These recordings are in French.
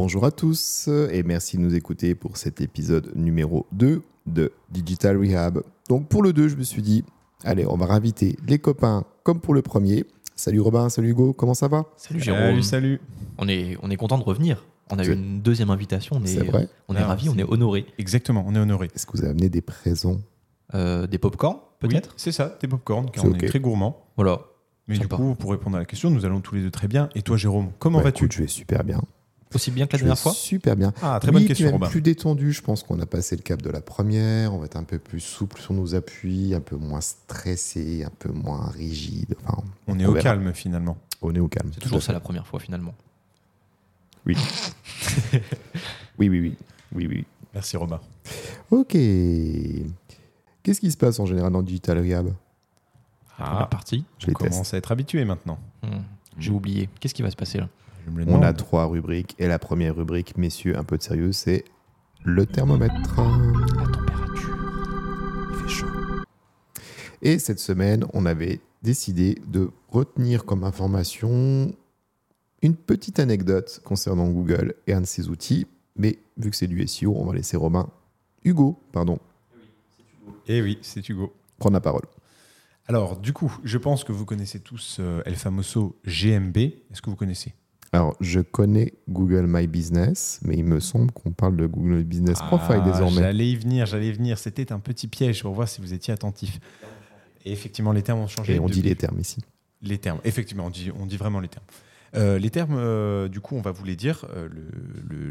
Bonjour à tous et merci de nous écouter pour cet épisode numéro 2 de Digital Rehab. Donc pour le 2, je me suis dit, allez, on va réinviter les copains comme pour le premier. Salut Robin, salut Hugo, comment ça va? Salut Jérôme. Salut, salut. On est, on est content de revenir. On a eu une deuxième invitation. On est, vrai on est Alors, ravis, on est honorés. Exactement, on est honoré. Est-ce que vous avez amené des présents? Euh, des pop-corn, peut-être? Oui, C'est ça, des popcorn, car on est très gourmands. Voilà. Mais Sympa. du coup, pour répondre à la question, nous allons tous les deux très bien. Et toi, Jérôme, comment Bah, vas-tu? Je vais super bien. Aussi bien que la Je dernière fois Super bien. Ah, très Oui, bonne question, même Robin. plus détendu. Je pense qu'on a passé le cap de la première. On va être un peu plus souple sur nos appuis, un peu moins stressé, un peu moins rigide. Enfin, On est on au verra. calme, finalement. on est au calme. C'est toujours ça la première fois finalement. Oui. oui, oui, oui. Oui, oui. Merci, Robin. Ok. Qu'est-ce qui se passe en général dans Digital Rehab? Ah, partie. Je on les commence teste. à être habitué maintenant. Hmm, J'ai oublié. Qu'est-ce qui va se passer là? Je On a trois rubriques. Et la première rubrique, messieurs, un peu de sérieux, c'est le thermomètre. La température. Il fait chaud. Et cette semaine, on avait décidé de retenir comme information une petite anecdote concernant Google et un de ses outils. Mais vu que c'est du SEO, on va laisser Robin, Hugo, pardon, Eh oui, c'est Hugo. prendre la parole. Alors, du coup, je pense que vous connaissez tous euh, El Famoso GMB. Est-ce que vous connaissez? Alors, je connais Google My Business, mais il me semble qu'on parle de Google Business Profile Ah, désormais. J'allais y venir, j'allais y venir. C'était un petit piège pour voir si vous étiez attentif. Et effectivement, les termes ont changé. Et on dit les termes ici. Les termes, effectivement, on dit, on dit vraiment les termes. Euh, les termes, euh, du coup, on va vous les dire. Euh,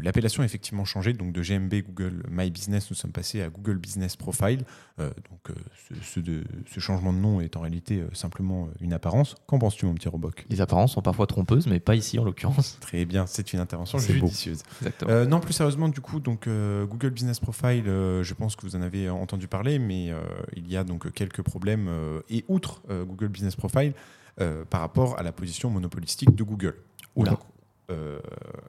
L'appellation a effectivement changé. Donc, de GMB Google My Business, nous sommes passés à Google Business Profile. Donc, ce, ce de- ce changement de nom est en réalité simplement une apparence. Qu'en penses-tu, mon petit Roboc? Les apparences sont parfois trompeuses, mais pas ici en l'occurrence. Très bien, c'est une intervention judicieuse. Non, plus sérieusement, du coup, donc Google Business Profile, je pense que vous en avez entendu parler, mais il y a donc quelques problèmes. et outre Google Business Profile, euh, par rapport à la position monopolistique de Google. Oula. Donc, euh,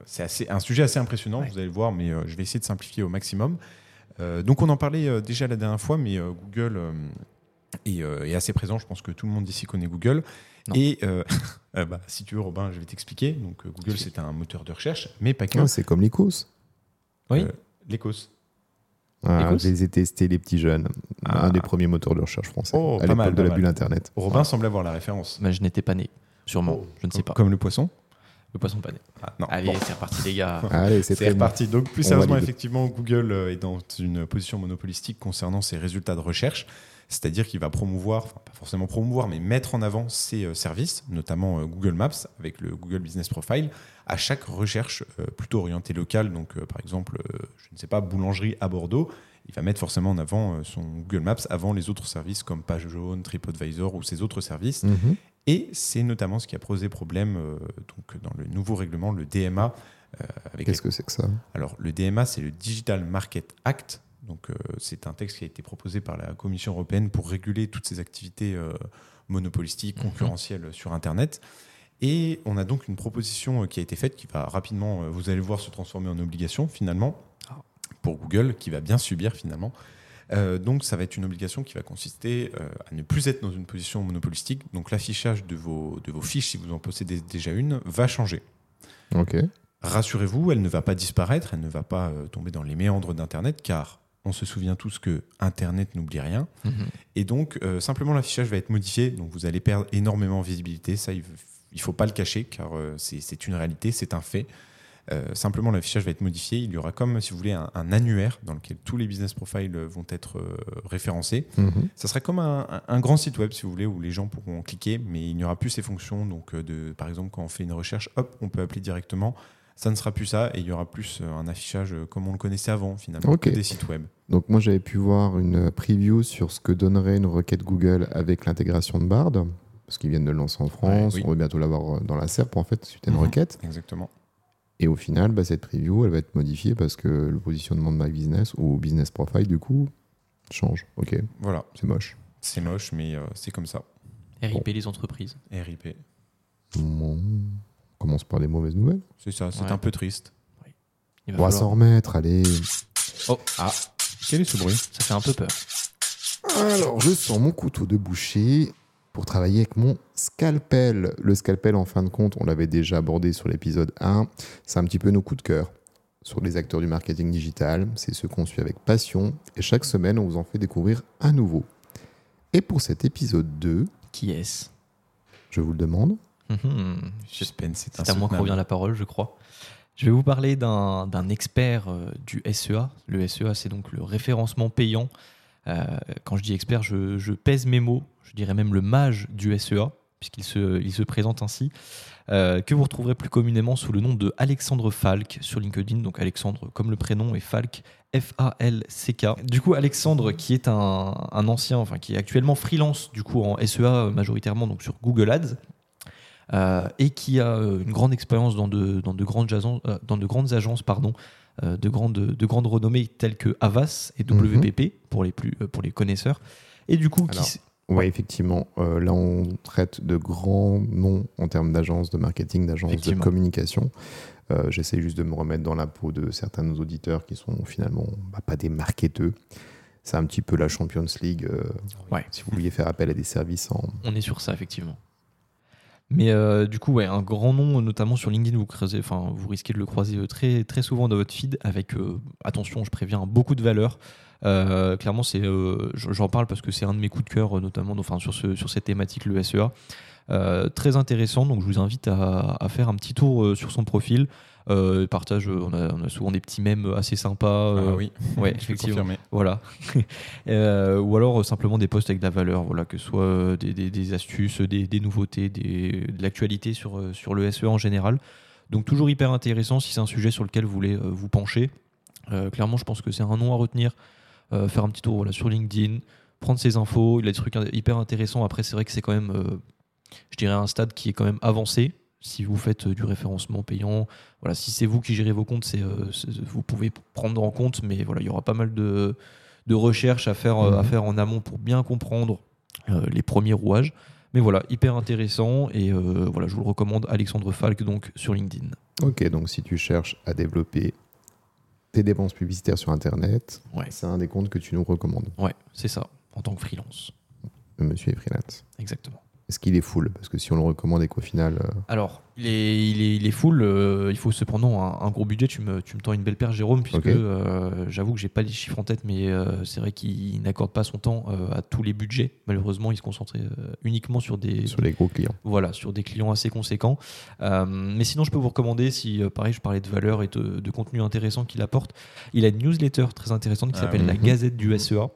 c'est assez, un sujet assez impressionnant, Ouais. vous allez le voir, mais euh, je vais essayer de simplifier au maximum. Donc, on en parlait déjà la dernière fois, mais Google est, est assez présent. Je pense que tout le monde ici connaît Google. Non. Et bah, si tu veux, Robin, je vais t'expliquer. Donc, Google, c'est un moteur de recherche, mais pas que. Ah, c'est comme l'ICOS. oui. euh, L'Ecos. Ah, je les ai testés, les petits jeunes. Ah. Un des premiers moteurs de recherche français. Oh, à pas l'époque mal, de la mal. bulle Internet. Robin semble avoir la référence. Mais je n'étais pas né. Sûrement. Oh, je ne sais pas. Comme le poisson. Le poisson pas né. Ah, non. Allez, Bon. c'est reparti les gars. Allez, c'est bon. reparti. Donc, plus On sérieusement, valide. effectivement, Google euh, est dans une position monopolistique concernant ses résultats de recherche. C'est-à-dire qu'il va promouvoir, enfin, pas forcément promouvoir, mais mettre en avant ses euh, services, notamment euh, Google Maps avec le Google Business Profile, à chaque recherche euh, plutôt orientée locale. Donc, par exemple, je ne sais pas, boulangerie à Bordeaux, il va mettre forcément en avant son Google Maps avant les autres services comme Page Jaune, TripAdvisor ou ces autres services. Mhm. Et c'est notamment ce qui a posé problème euh, donc, dans le nouveau règlement, le DMA. euh, Qu'est-ce que c'est que ça? Alors, le DMA, c'est le Digital Market Act. Donc, euh, c'est un texte qui a été proposé par la Commission européenne pour réguler toutes ces activités euh, monopolistiques, Mhm. concurrentielles sur Internet. Et on a donc une proposition euh, qui a été faite qui va rapidement, euh, vous allez le voir, se transformer en obligation finalement Ah. pour Google, qui va bien subir finalement. Euh, donc, ça va être une obligation qui va consister euh, à ne plus être dans une position monopolistique. Donc, l'affichage de vos, de vos fiches, si vous en possédez déjà une, va changer. Ok. Rassurez-vous, elle ne va pas disparaître, elle ne va pas euh, tomber dans les méandres d'Internet, car on se souvient tous que Internet n'oublie rien. Mhm. Et donc, euh, simplement, l'affichage va être modifié, donc vous allez perdre énormément en visibilité. Ça, il ne faut pas le cacher, car euh, c'est une réalité, c'est un fait. Euh, simplement, l'affichage va être modifié. Il y aura comme, si vous voulez, un, un annuaire dans lequel tous les business profiles vont être référencés. Mhm. Ça sera comme un, grand site web, si vous voulez, où les gens pourront cliquer, mais il n'y aura plus ces fonctions. Donc, de, par exemple, quand on fait une recherche, hop, on peut appeler directement. Ça ne sera plus ça, et il y aura plus euh, un affichage euh, comme on le connaissait avant, finalement, que des sites web. Donc moi j'avais pu voir une preview sur ce que donnerait une requête Google avec l'intégration de Bard, parce qu'ils viennent de le lancer en France, oui. on va bientôt l'avoir euh, dans la SERP en fait, suite à une Mhm. requête. Exactement. Et au final, bah, cette preview, elle va être modifiée parce que le positionnement de My Business ou Business Profile, du coup, change. Ok, Voilà, c'est moche. c'est moche, mais euh, c'est comme ça. RIP les entreprises. RIP. Bon, commence par des mauvaises nouvelles. C'est ça, c'est Ouais. un peu triste. Il On va va falloir- s'en remettre, allez. Oh, Ah, quel est ce bruit? Ça fait un peu peur. Alors, je sors mon couteau de boucher pour travailler avec mon scalpel. Le scalpel, en fin de compte, on l'avait déjà abordé sur l'épisode 1. C'est un petit peu nos coups de cœur sur les acteurs du marketing digital. C'est ceux qu'on suit avec passion. Et chaque semaine, on vous en fait découvrir un nouveau. Et pour cet épisode 2, Qui est-ce? je vous le demande. Mhm. Suspense, c'est à moi que revient la parole, je crois. Je vais vous parler d'un expert euh, du SEA. Le SEA, c'est donc le référencement payant. Euh, quand je dis expert, je, je pèse mes mots. Je dirais même le mage du SEA, puisqu'il se, il se présente ainsi. euh, que vous retrouverez plus communément sous le nom de Alexandre Falk sur LinkedIn. Donc Alexandre comme le prénom et Falk F-A-L-C-K. Du coup, Alexandre, qui est un, un ancien, enfin qui est actuellement freelance du coup en SEA majoritairement donc sur Google Ads, et qui a euh, une grande expérience dans de, dans de grandes agences, euh, dans de grandes agences pardon, euh, de, grandes, de grandes renommées telles que Avas et WPP pour, les plus, euh, pour les connaisseurs. Et du coup, Alors, Oui, effectivement. Euh, là, on traite de grands noms en termes d'agence de marketing, d'agence de communication. Euh, J'essaie juste de me remettre dans la peau de certains de nos auditeurs qui sont finalement bah, pas des marketeux. C'est un petit peu la Champions League. euh, Ouais. Si vous vouliez faire appel à des services en. on est sur ça, effectivement. Mais euh, du coup, un grand nom, notamment sur LinkedIn, vous, risquez de le croiser euh, très, très souvent dans votre feed avec, euh, attention, je préviens, beaucoup de valeur. Clairement, c'est, j'en parle parce que c'est un de mes coups de cœur, notamment sur, ce, sur cette thématique, le SEA. Très intéressant, donc je vous invite à, faire un petit tour sur son profil. Euh, partage, euh, on a, on a souvent des petits mèmes assez sympas. euh, Ah oui, ouais, je peux effectivement. Voilà. Euh, ou alors euh, simplement des posts avec de la valeur, voilà, que ce soit euh, des, des- des astuces, des, des nouveautés, des- de l'actualité sur, euh, sur le SEA en général. Donc toujours hyper intéressant si c'est un sujet sur lequel vous voulez euh, vous pencher. Euh, clairement, je pense que c'est un nom à retenir. Euh, faire un petit tour voilà, sur LinkedIn, prendre ses infos. Il a des trucs hyper intéressants. Après, c'est vrai que c'est quand même, euh, je dirais, un stade qui est quand même avancé. Si vous faites euh, du référencement payant, voilà, si c'est vous qui gérez vos comptes, c'est, euh, c'est- vous pouvez prendre en compte, mais voilà, il y aura pas mal de, de recherches à faire, euh, à Mhm. faire en amont pour bien comprendre les premiers rouages. Mais voilà, hyper intéressant et euh, voilà, je vous le recommande, Alexandre Falk donc sur LinkedIn. Ok, donc si tu cherches à développer tes dépenses publicitaires sur Internet, Ouais, c'est un des comptes que tu nous recommandes. ouais, c'est ça, en tant que freelance, monsieur est freelance. exactement. Est-ce qu'il est full? Parce que si on le recommande et qu'au final. euh, Alors, il est, il est, il est full. euh, il faut cependant un, un gros budget. Tu me, tu me tends une belle paire, Jérôme, puisque euh, j'avoue que j'ai pas les chiffres en tête, mais euh, c'est vrai qu'il n'accorde pas son temps euh, à tous les budgets. Malheureusement, il se concentre euh, uniquement sur des, sur les gros clients. voilà, sur des clients assez conséquents. Euh, mais sinon, je peux vous recommander, si pareil, je parlais de valeur et de, de contenu intéressant qu'il apporte, il a une newsletter très intéressante qui Ah s'appelle. La. Gazette du SEA.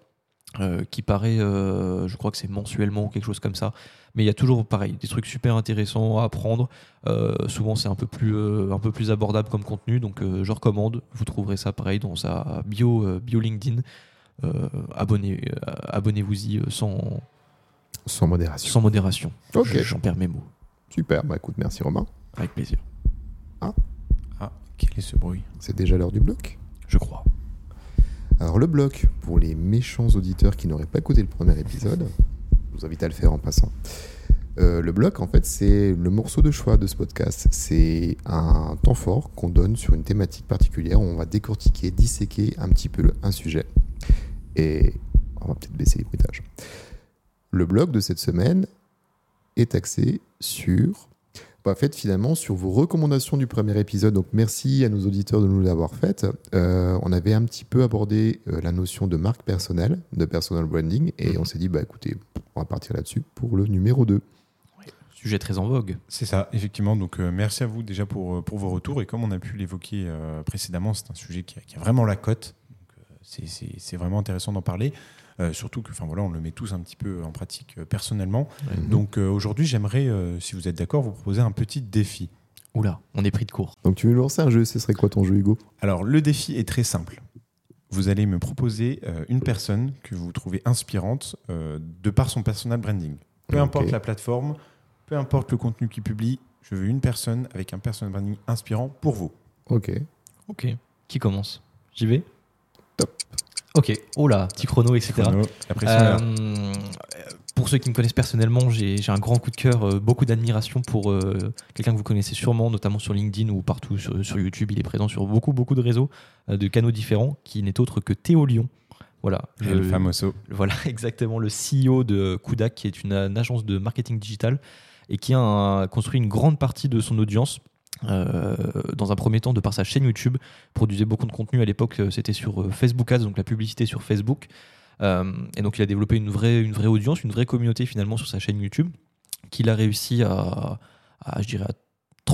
euh, qui paraît, euh, je crois que c'est mensuellement ou quelque chose comme ça, mais il y a toujours pareil des trucs super intéressants à apprendre. Euh, souvent c'est un peu plus euh, un peu plus abordable comme contenu, donc euh, je recommande. Vous trouverez ça pareil dans sa bio bio LinkedIn. Abonnez abonnez-vous-y sans Sans modération. sans modération. J'en perds mes mots. Super, bah écoute, merci Romain. Avec plaisir. Ah, quel est ce bruit? C'est déjà l'heure du bloc? Je crois. Alors le bloc, pour les méchants auditeurs qui n'auraient pas écouté le premier épisode, je vous invite à le faire en passant. Euh, le bloc, en fait, c'est le morceau de choix de ce podcast. C'est un temps fort qu'on donne sur une thématique particulière où on va décortiquer, disséquer un petit peu un sujet. Et on va peut-être baisser les bruitages. Le bloc de cette semaine est axé sur bah, en fait, finalement, sur vos recommandations du premier épisode, donc merci à nos auditeurs de nous l'avoir faites. Euh, on avait un petit peu abordé euh, la notion de marque personnelle, de personal branding, et Mhm. on s'est dit, bah écoutez, on va partir là-dessus pour le numéro 2. Sujet très en vogue. C'est ça, effectivement. Donc, euh, merci à vous déjà pour, euh, pour vos retours. Et comme on a pu l'évoquer euh, précédemment, c'est un sujet qui a, qui a vraiment la cote. C'est- vraiment intéressant d'en parler. Euh, surtout que, enfin voilà, on le met tous un petit peu en pratique euh, personnellement. Mhm. Donc, euh, aujourd'hui, j'aimerais, euh, si vous êtes d'accord, vous proposer un petit défi. Oula, on est pris de court. Donc tu veux lancer un jeu, ce serait quoi ton jeu, Hugo? Alors, le défi est très simple. Vous allez me proposer euh, une personne que vous trouvez inspirante euh, de par son personal branding. Peu importe la plateforme, peu importe le contenu qu'il publie, je veux une personne avec un personal branding inspirant pour vous. Ok. Ok. Qui commence? J'y vais Top. Ok. Oh là, petit chrono, etc. Chrono. Euh, pour ceux qui me connaissent personnellement, j'ai un grand coup de cœur, euh, beaucoup d'admiration pour euh, quelqu'un que vous connaissez sûrement, notamment sur LinkedIn ou partout sur, sur YouTube. Il est présent sur beaucoup, beaucoup de réseaux, de canaux différents, qui n'est autre que Théo Lyon. Voilà. El famoso. Voilà, exactement, le CEO de Kudak, qui est une, une agence de marketing digital et qui a construit une grande partie de son audience. euh, dans un premier temps, de par sa chaîne YouTube, produisait beaucoup de contenu à l'époque, euh, c'était sur euh, Facebook Ads, donc la publicité sur Facebook. Et donc il a développé une vraie, une vraie audience, une vraie communauté finalement sur sa chaîne YouTube, qu'il a réussi à, à, je dirais, à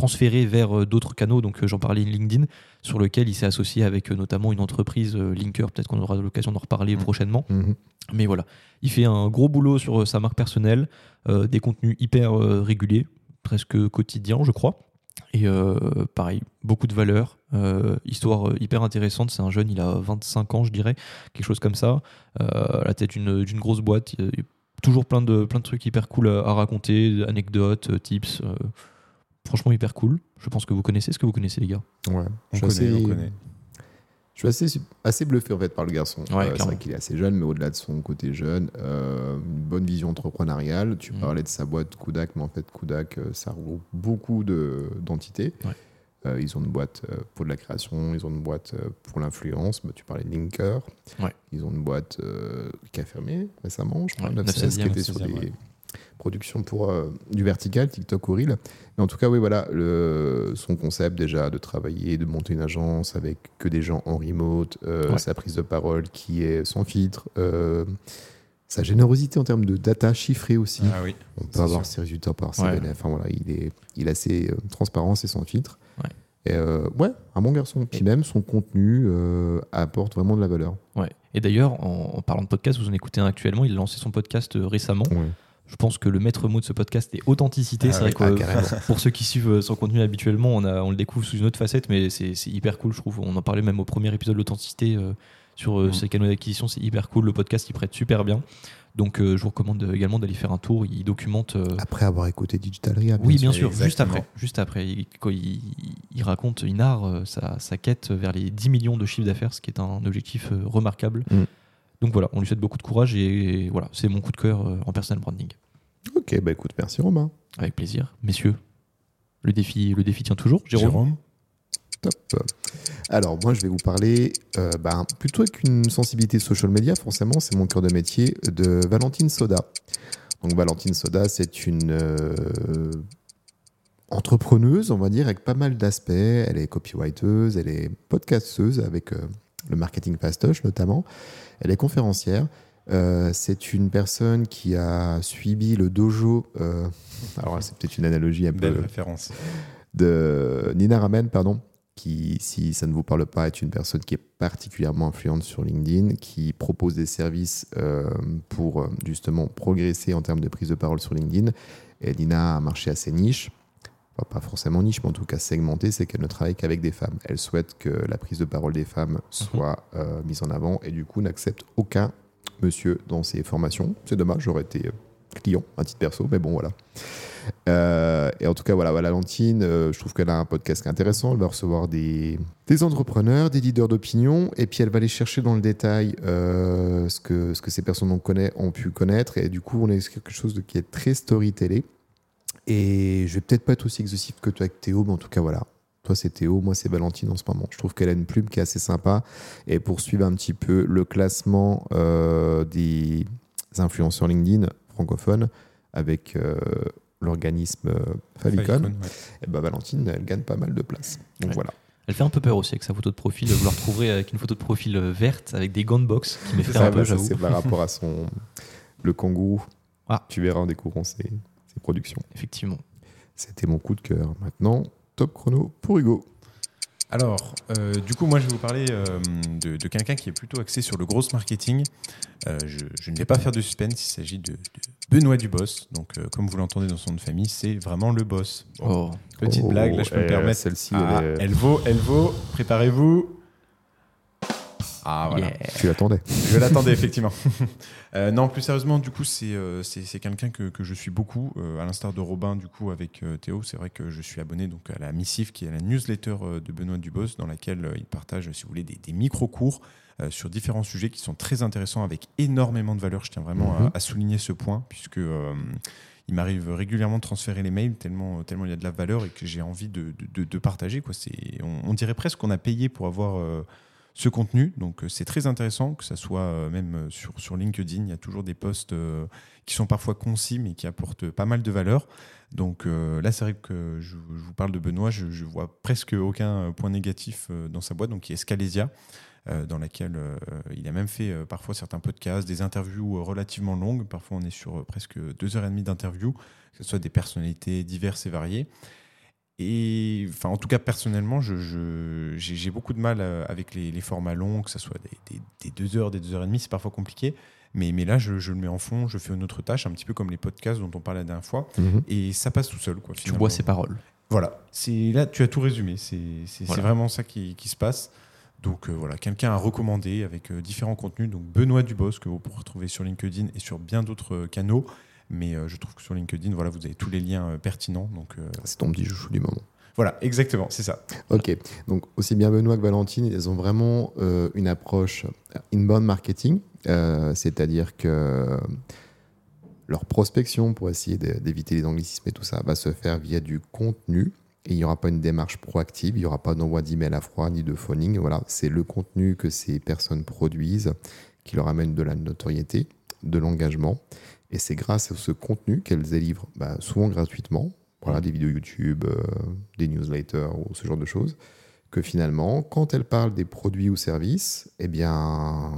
transférer vers euh, d'autres canaux. Donc euh, j'en parlais LinkedIn, sur lequel il s'est associé avec euh, notamment une entreprise Linker. Peut-être qu'on aura l'occasion d'en reparler Mhm. prochainement. Mhm. Mais voilà, il fait un gros boulot sur sa marque personnelle, euh, des contenus hyper euh, réguliers, presque quotidiens, je crois. Et euh, pareil, beaucoup de valeur, euh, histoire hyper intéressante. C'est un jeune, il a 25 ans, je dirais, quelque chose comme ça, euh, à la tête d'une grosse boîte. Il y a toujours plein de, plein de trucs hyper cool à, à raconter, anecdotes, tips. Euh, franchement, hyper cool. Je pense que vous connaissez. Est-ce que vous connaissez, les gars Ouais. On Je connaît, suis assez- on connaît. Je suis assez, assez bluffé en fait par le garçon. Ouais, c'est clairement. vrai qu'il est assez jeune, mais au-delà de son côté jeune, euh, une bonne vision entrepreneuriale. Tu Mhm. parlais de sa boîte Kudak, mais en fait Kudak, euh, ça regroupe beaucoup de- d'entités. Ouais. Euh, ils ont une boîte euh, pour de la création, ils ont une boîte euh, pour l'influence. Bah, tu parlais de Linker. Ouais. Ils ont une boîte euh, qui a fermé récemment, je crois, Ouais, 916, qui 916e, était sur 916e, des ouais. productions pour euh, du vertical, TikTok ou Reel. Mais en tout cas, oui, voilà, le, son concept déjà de travailler, de monter une agence avec que des gens en remote, euh, Ouais. sa prise de parole qui est sans filtre, euh, sa générosité en termes de data chiffrée aussi. Ah oui. On peut avoir sûr. ses résultats par ses Ouais. Enfin voilà, il est, il est assez transparent, c'est sans filtre. Ouais. Et euh, ouais, un bon garçon. Puis même son contenu euh, apporte vraiment de la valeur. Ouais. Et d'ailleurs, en, en parlant de podcast, vous en écoutez un actuellement. Il a lancé son podcast récemment. Ouais. Je pense que le maître mot de ce podcast est authenticité. Ah c'est oui, vrai ah, que carrément. pour ceux qui suivent euh, son contenu habituellement, on, a, on le découvre sous une autre facette, mais c'est hyper cool, je trouve. On en parlait même au premier épisode de l'authenticité euh, sur euh, Mhm. ces canaux d'acquisition. C'est hyper cool. Le podcast, il prête super bien. Donc, euh, je vous recommande également d'aller faire un tour. Il documente. euh, Après avoir écouté Digital Rehab. oui, bien sûr, Exactement. juste après. Juste après. Il, quand il, il raconte, il narre euh, sa, sa quête vers les 10 millions de chiffres d'affaires, ce qui est un objectif euh, remarquable. Mm. Donc voilà, on lui souhaite beaucoup de courage et voilà, c'est mon coup de cœur euh, en personal branding. Ok, bah écoute, merci Romain. Avec plaisir. Messieurs, le défi, le défi tient toujours. Jérôme, Jérôme. Top. Alors, moi, je vais vous parler euh, bah, plutôt avec une sensibilité social media, forcément, c'est mon cœur de métier, de Valentine Soda. Donc, Valentine Soda, c'est une euh, entrepreneuse, on va dire, avec pas mal d'aspects. Elle est copywriteuse, elle est podcasteuse avec euh, le marketing fastoche notamment. Elle est conférencière. Euh, c'est une personne qui a suivi le dojo. euh, alors, c'est peut-être une analogie un peu Belle référence. de Nina Ramen, pardon, qui, si ça ne vous parle pas, est une personne qui est particulièrement influente sur LinkedIn, qui propose des services euh, pour euh, justement progresser en termes de prise de parole sur LinkedIn. Et Nina a marché assez niche, Enfin, pas forcément niche, mais en tout cas segmenté, c'est qu'elle ne travaille qu'avec des femmes. Elle souhaite que la prise de parole des femmes soit euh, mise en avant et du coup n'accepte aucun monsieur dans ses formations. C'est dommage, j'aurais été euh, client à titre perso, mais bon voilà. Euh, et en tout cas, voilà, Valentine, euh, je trouve qu'elle a un podcast intéressant. Elle va recevoir des, des entrepreneurs, des leaders d'opinion, et puis elle va aller chercher dans le détail euh, ce, que, ce que ces personnes ont, connaît, ont pu connaître. Et du coup, on est sur quelque chose de, qui est très storytellé. Et je vais peut-être pas être aussi exhaustif que toi avec Théo, mais en tout cas, voilà. Toi, c'est Théo, moi, c'est Valentine en ce moment. Je trouve qu'elle a une plume qui est assez sympa. Et pour suivre un petit peu le classement euh, des influenceurs LinkedIn francophones avec euh, l'organisme euh, Favicon, Falcon, ouais. et ben Valentine, elle gagne pas mal de place. Donc Ouais. voilà. elle fait un peu peur aussi avec sa photo de profil. Vous la retrouverez avec une photo de profil verte avec des gants de boxe qui m'effraie Ça, un peu, bah, ça, j'avoue. c'est par rapport à son le kangourou. Ah. Tu verras en découvrant ses, ses productions. Effectivement. C'était mon coup de cœur. Maintenant, top chrono pour Hugo. Alors, euh, du coup, moi, je vais vous parler euh, de, de quelqu'un qui est plutôt axé sur le gros marketing. Euh, je, je ne vais pas faire de suspense, il s'agit de, de Benoît Dubos. Donc, euh, comme vous l'entendez dans son nom de famille, c'est vraiment le boss. Bon, Oh. Petite blague, là, je peux me eh, permettre. Celle-ci, Ah, elle est- elle vaut, elle vaut. Préparez-vous. Ah voilà. Yeah. Tu l'attendais. Je l'attendais effectivement. Euh, non, plus sérieusement, du coup, c'est euh, c'est c'est quelqu'un que, que je suis beaucoup, euh, à l'instar de Robin, du coup, avec euh, Théo. C'est vrai que je suis abonné donc à la Missive, qui est la newsletter de Benoît Dubos, dans laquelle euh, il partage, si vous voulez, des, des micro-cours euh, sur différents sujets qui sont très intéressants, avec énormément de valeur. Je tiens vraiment à- Mhm. à, souligner ce point, puisque euh, il m'arrive régulièrement de transférer les mails tellement, tellement il y a de la valeur et que j'ai envie de, de, de- de partager. Quoi. C'est- On, on dirait presque qu'on a payé pour avoir euh, ce contenu. Donc euh, c'est très intéressant que ça soit euh, même euh, sur, LinkedIn. Il y a toujours des posts qui sont parfois concis mais qui apportent pas mal de valeur. Donc là, c'est vrai que je, vous parle de Benoît, je, vois presque aucun point négatif dans sa boîte, donc qui est Scalesia, dans laquelle il a même fait parfois certains podcasts, des interviews relativement longues. Parfois, on est sur presque deux heures et demie d'interviews, que ce soit des personnalités diverses et variées. Et enfin, en tout cas, personnellement, je- je- j'ai beaucoup de mal euh, avec les, les formats longs, que ce soit des, des- des deux heures, des deux heures et demie, c'est parfois compliqué. Mais, mais là, je, je le mets en fond, je fais une autre tâche, un petit peu comme les podcasts dont on parlait la dernière fois, Mhm. et ça passe tout seul. Quoi, Tu bois ses paroles. Voilà, là, tu as tout résumé. C'est Voilà. vraiment ça qui, qui se passe. Donc euh, voilà, quelqu'un à recommander avec euh, différents contenus. Donc Benoît Dubos que vous pourrez retrouver sur LinkedIn et sur bien d'autres euh, canaux. Mais euh, je trouve que sur LinkedIn, voilà, vous avez tous les liens euh, pertinents. Donc euh, C'est ton petit chouchou du moment. voilà, exactement, c'est ça. Ok, donc aussi bien Benoît que Valentine, ils ont vraiment une approche inbound marketing, c'est-à-dire que leur prospection pour essayer d'éviter les anglicismes et tout ça va se faire via du contenu. Et il n'y aura pas une démarche proactive, il n'y aura pas d'envoi d'email à froid ni de phoning. Voilà, c'est le contenu que ces personnes produisent qui leur amène de la notoriété, de l'engagement. Et c'est grâce à ce contenu qu'elles délivrent bah, souvent gratuitement, voilà, des vidéos YouTube, euh, des newsletters ou ce genre de choses, que finalement, quand elles parlent des produits ou services, eh bien,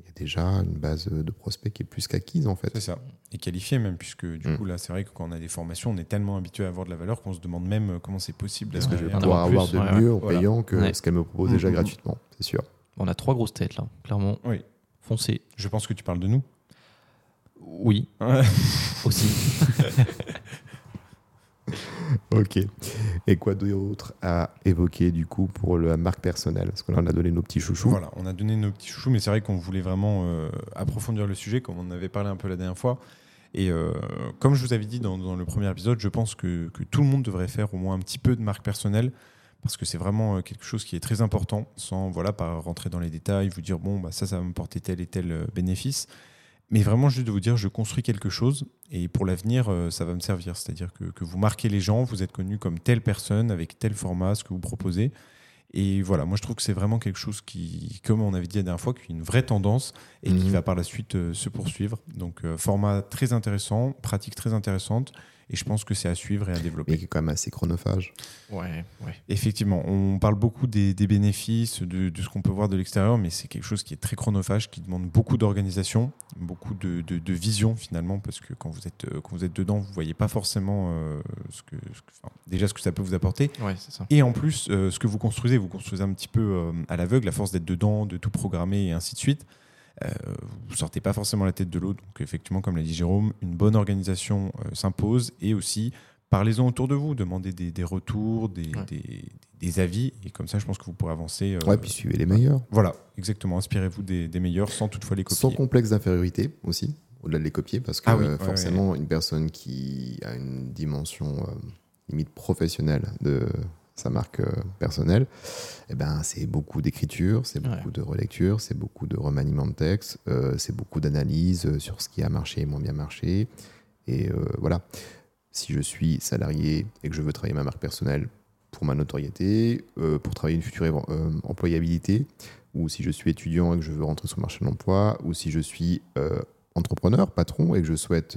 il y a déjà une base de prospects qui est plus qu'acquise en fait. C'est ça. Et qualifié même, puisque du Mm. coup, là, c'est vrai que quand on a des formations, on est tellement habitué à avoir de la valeur qu'on se demande même euh, comment c'est possible. Est-ce que je vais pouvoir avoir de ouais, mieux en voilà. payant que Ouais. ce qu'elles me proposent déjà Mhm. gratuitement C'est sûr. On a trois grosses têtes là, clairement. Oui, Foncez. je pense que tu parles de nous. Oui, aussi. Ok. Et quoi d'autre à évoquer du coup pour la marque personnelle? Parce que là, on a donné nos petits chouchous. Voilà, on a donné nos petits chouchous, mais c'est vrai qu'on voulait vraiment euh, approfondir le sujet, comme on en avait parlé un peu la dernière fois. Et euh, comme je vous avais dit dans, dans le premier épisode, je pense que, que tout le monde devrait faire au moins un petit peu de marque personnelle, parce que c'est vraiment euh, quelque chose qui est très important, sans voilà, pas rentrer dans les détails, vous dire, bon, bah, ça, ça va me porter tel et tel bénéfice. Mais vraiment juste de vous dire, je construis quelque chose et pour l'avenir, euh, ça va me servir. C'est-à-dire que, que vous marquez les gens, vous êtes connu comme telle personne, avec tel format, ce que vous proposez. Et voilà, moi je trouve que c'est vraiment quelque chose qui, comme on avait dit la dernière fois, qui est une vraie tendance et qui Mhm. va par la suite euh, se poursuivre. Donc euh, format très intéressant, pratique très intéressante, et je pense que c'est à suivre et à développer. Mais qui est quand même assez chronophage. Ouais, ouais. Effectivement, on parle beaucoup des, des bénéfices, de, de ce qu'on peut voir de l'extérieur, mais c'est quelque chose qui est très chronophage, qui demande beaucoup d'organisation, beaucoup de, de- de vision finalement, parce que quand vous êtes, euh, quand vous êtes dedans, vous voyez pas forcément euh, ce que, ce que- enfin, déjà ce que ça peut vous apporter. Ouais, c'est ça. Et en plus, euh, ce que vous construisez, vous construisez un petit peu euh, à l'aveugle, à force d'être dedans, de tout programmer et ainsi de suite. Euh, vous sortez pas forcément la tête de l'eau. Donc effectivement, comme l'a dit Jérôme, une bonne organisation euh, s'impose et aussi parlez-en autour de vous, demandez des, des retours, des, Ouais. des- des avis et comme ça, je pense que vous pourrez avancer. euh, Ouais, puis suivez les meilleurs. Voilà, exactement. Inspirez-vous des, des meilleurs sans toutefois les Sans copier. complexe d'infériorité aussi, au-delà de les copier, parce que Ah oui, euh, ouais, forcément, une personne qui a une dimension euh, limite professionnelle de sa marque euh, personnelle, eh ben, c'est beaucoup d'écriture, c'est beaucoup Ouais. de relecture, c'est beaucoup de remaniement de texte, euh, c'est beaucoup d'analyse euh, sur ce qui a marché et moins bien marché. Et euh, voilà, si je suis salarié et que je veux travailler ma marque personnelle pour ma notoriété, euh, pour travailler une future employabilité, ou si je suis étudiant et que je veux rentrer sur le marché de l'emploi, ou si je suis entrepreneur, patron, et que je souhaite,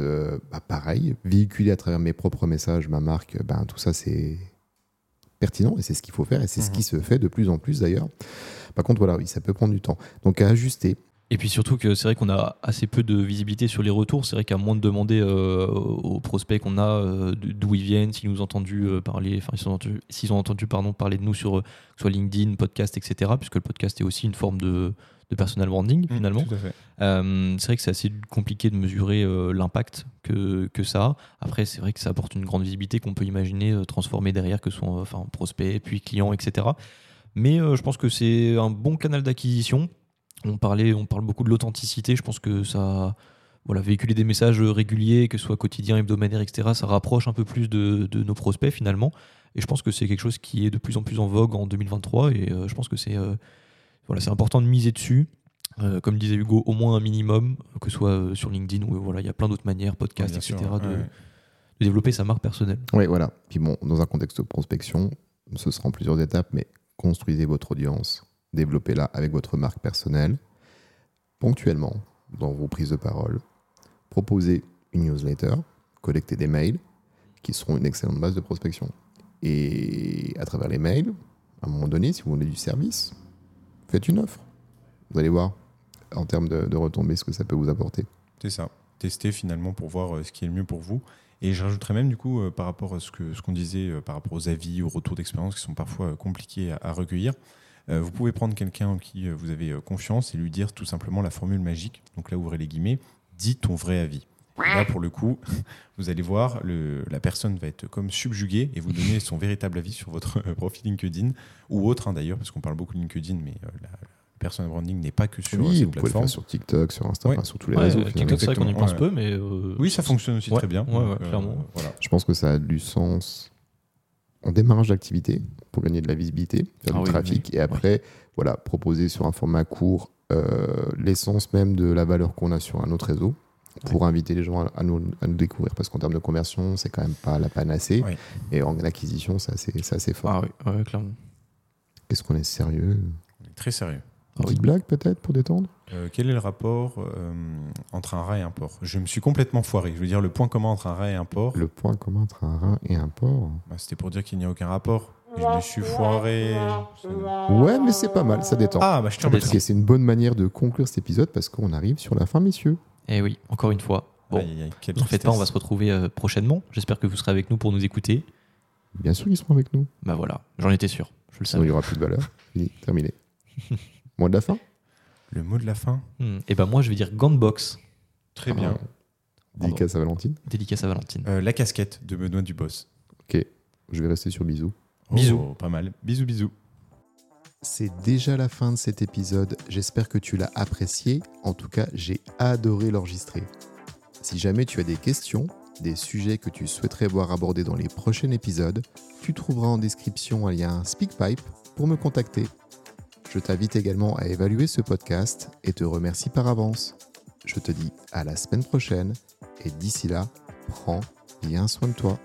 bah, pareil, véhiculer à travers mes propres messages ma marque, ben, tout ça c'est pertinent et c'est ce qu'il faut faire et c'est ce Mhm. qui se fait de plus en plus d'ailleurs. Par contre, voilà, oui, ça peut prendre du temps. Donc à ajuster. Et puis surtout que c'est vrai qu'on a assez peu de visibilité sur les retours. C'est vrai qu'à moins de demander euh, aux prospects qu'on a euh, d'où ils viennent, s'ils nous ont entendu euh, parler, enfin s'ils ont entendu, ont entendu pardon, parler de nous sur soit LinkedIn, podcast, etc. Puisque le podcast est aussi une forme de, de personal branding Mm, finalement. Euh, c'est vrai que c'est assez compliqué de mesurer euh, l'impact que, que ça a. Après, c'est vrai que ça apporte une grande visibilité qu'on peut imaginer euh, transformer derrière, que ce soit enfin, prospect, puis client, etc. Mais je pense que c'est un bon canal d'acquisition. On, parlait, on parle beaucoup de l'authenticité. Je pense que ça, voilà, véhiculer des messages réguliers, que ce soit quotidien, hebdomadaire, etc., ça rapproche un peu plus de, de nos prospects finalement. Et je pense que c'est quelque chose qui est de plus en plus en vogue en 2023. Et euh, je pense que c'est euh, voilà, c'est important de miser dessus. Euh, comme disait Hugo, au moins un minimum, que ce soit euh, sur LinkedIn ou voilà, il y a plein d'autres manières, podcasts, etc., sûr, de, ouais. de développer sa marque personnelle. Oui, voilà. Puis bon, dans un contexte de prospection, ce sera en plusieurs étapes, mais construisez votre audience, développez-la avec votre marque personnelle, ponctuellement, dans vos prises de parole. Proposez une newsletter, collectez des mails, qui seront une excellente base de prospection. Et à travers les mails, à un moment donné, si vous voulez du service, faites une offre. Vous allez voir, en termes de, retombées, ce que ça peut vous apporter. C'est ça. Tester finalement pour voir euh, ce qui est le mieux pour vous. Et je rajouterais même du coup euh, par rapport à ce que ce qu'on disait euh, par rapport aux avis, aux retours d'expérience qui sont parfois compliqués à, recueillir. vous pouvez prendre quelqu'un en qui vous avez confiance et lui dire tout simplement la formule magique. Donc là, ouvrez les guillemets. Dis ton vrai avis. Là, pour le coup, vous allez voir, le, la personne va être comme subjuguée et vous donner son véritable avis sur votre euh, profil LinkedIn ou autre hein, d'ailleurs, parce qu'on parle beaucoup de LinkedIn, mais euh, la, la personal branding n'est pas que sur oui, cette vous pouvez le plateforme. faire sur TikTok, sur Insta, Ouais. enfin, sur tous les Ouais, réseaux. euh. TikTok, c'est vrai qu'on y pense peu, mais. euh, Oui, ça fonctionne aussi Ouais, très bien. ouais, ouais, Donc, euh, clairement. voilà. Je pense que ça a du sens en démarrage d'activité pour gagner de la visibilité, faire Ah du oui, trafic et après, voilà, proposer sur un format court euh, l'essence même de la valeur qu'on a sur un autre réseau pour inviter les gens à, nous, à nous découvrir parce qu'en termes de conversion, c'est quand même pas la panacée et en acquisition, c'est assez, c'est assez fort. Ah oui, ouais, clairement. Est-ce qu'on est sérieux? On est Très sérieux. Ah Petite blague peut-être pour détendre? Euh, quel est le rapport euh, entre un rat et un porc? Je me suis complètement foiré. Je veux dire, le point commun entre un rat et un porc, Le point commun entre un rat et un porc? Bah, c'était pour dire qu'il n'y a aucun rapport. Et je me suis foiré. Ouais, mais c'est pas mal, ça détend. Ah, bah je te remercie. C'est une bonne manière de conclure cet épisode parce qu'on arrive sur la fin, messieurs. Et oui, encore une fois. Bon, Aïe, aïe, aïe, quelle vous en faites pas, on va se retrouver euh, prochainement. J'espère que vous serez avec nous pour nous écouter. Bien sûr qu'ils seront avec nous. Bah voilà, j'en étais sûr. Je le Sinon, il savais. n'y aura plus de valeur. Fini, terminé. Mot de la fin? Le mot de la fin? Et ben moi, je vais dire Gantbox, Très bien. Ah, Dédicace à Valentine. dédicace à Valentine. Euh, la casquette de Benoît Dubos. Ok, je vais rester sur bisous. Bisous. Oh, pas mal. Bisous, bisous. C'est déjà la fin de cet épisode. J'espère que tu l'as apprécié. En tout cas, j'ai adoré l'enregistrer. Si jamais tu as des questions, des sujets que tu souhaiterais voir abordés dans les prochains épisodes, tu trouveras en description un lien SpeakPipe pour me contacter. Je t'invite également à évaluer ce podcast et te remercie par avance. Je te dis à la semaine prochaine et d'ici là, prends bien soin de toi.